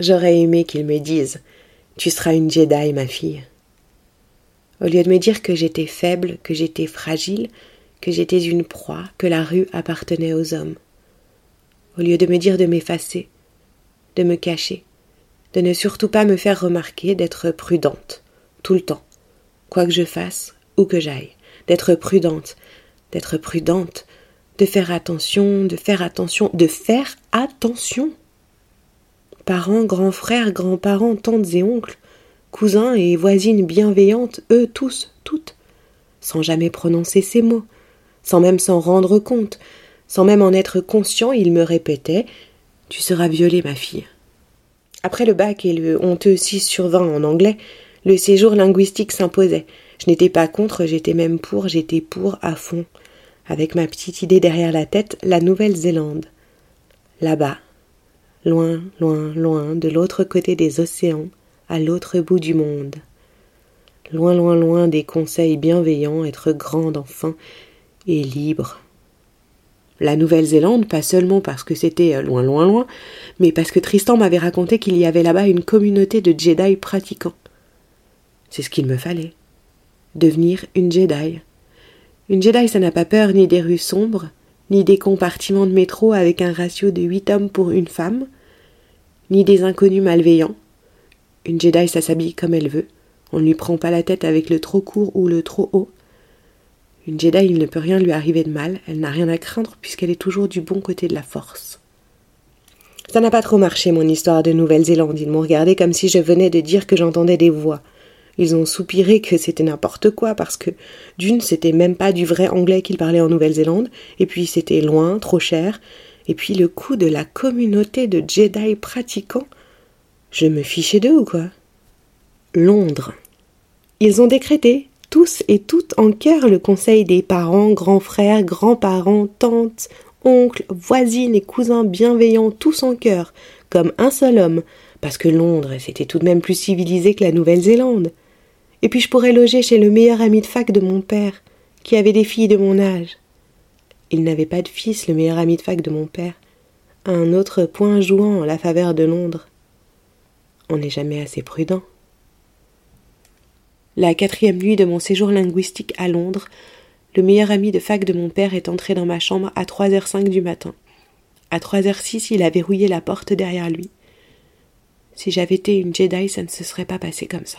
J'aurais aimé qu'ils me disent Tu seras une Jedi, ma fille. Au lieu de me dire que j'étais faible, que j'étais fragile, que j'étais une proie, que la rue appartenait aux hommes. Au lieu de me dire de m'effacer, de me cacher, de ne surtout pas me faire remarquer, d'être prudente, tout le temps, quoi que je fasse, où que j'aille, d'être prudente, d'être prudente, de faire attention, de faire attention, de faire attention parents, grands frères, grands-parents, tantes et oncles, cousins et voisines bienveillantes, eux tous, toutes, sans jamais prononcer ces mots, sans même s'en rendre compte, sans même en être conscient, ils me répétaient Tu seras violée, ma fille. Après le bac et le honteux 6 sur 20 en anglais, le séjour linguistique s'imposait. Je n'étais pas contre, j'étais même pour, j'étais pour à fond. Avec ma petite idée derrière la tête, la Nouvelle-Zélande. Là-bas, loin, loin, loin, de l'autre côté des océans, à l'autre bout du monde. Loin, loin, loin des conseils bienveillants, être grande enfin et libre. La Nouvelle-Zélande, pas seulement parce que c'était euh, loin, loin, loin, mais parce que Tristan m'avait raconté qu'il y avait là-bas une communauté de Jedi pratiquants. C'est ce qu'il me fallait. Devenir une Jedi. Une Jedi, ça n'a pas peur ni des rues sombres, ni des compartiments de métro avec un ratio de huit hommes pour une femme, ni des inconnus malveillants. Une Jedi, ça s'habille comme elle veut. On ne lui prend pas la tête avec le trop court ou le trop haut. Une Jedi, il ne peut rien lui arriver de mal, elle n'a rien à craindre puisqu'elle est toujours du bon côté de la force. Ça n'a pas trop marché, mon histoire de Nouvelle-Zélande. Ils m'ont regardé comme si je venais de dire que j'entendais des voix. Ils ont soupiré que c'était n'importe quoi parce que, d'une, c'était même pas du vrai anglais qu'ils parlaient en Nouvelle-Zélande, et puis c'était loin, trop cher, et puis le coup de la communauté de Jedi pratiquants. Je me fichais d'eux ou quoi? Londres. Ils ont décrété, tous et toutes en cœur, le conseil des parents, grands frères, grands-parents, tantes, oncles, voisines et cousins bienveillants, tous en cœur, comme un seul homme, parce que Londres, c'était tout de même plus civilisé que la Nouvelle-Zélande. Et puis je pourrais loger chez le meilleur ami de fac de mon père, qui avait des filles de mon âge. Il n'avait pas de fils, le meilleur ami de fac de mon père. Un autre point jouant en la faveur de Londres. On n'est jamais assez prudent. La quatrième nuit de mon séjour linguistique à Londres, le meilleur ami de fac de mon père est entré dans ma chambre à 3h05 du matin. À 3h06, il a verrouillé la porte derrière lui. Si j'avais été une Jedi, ça ne se serait pas passé comme ça.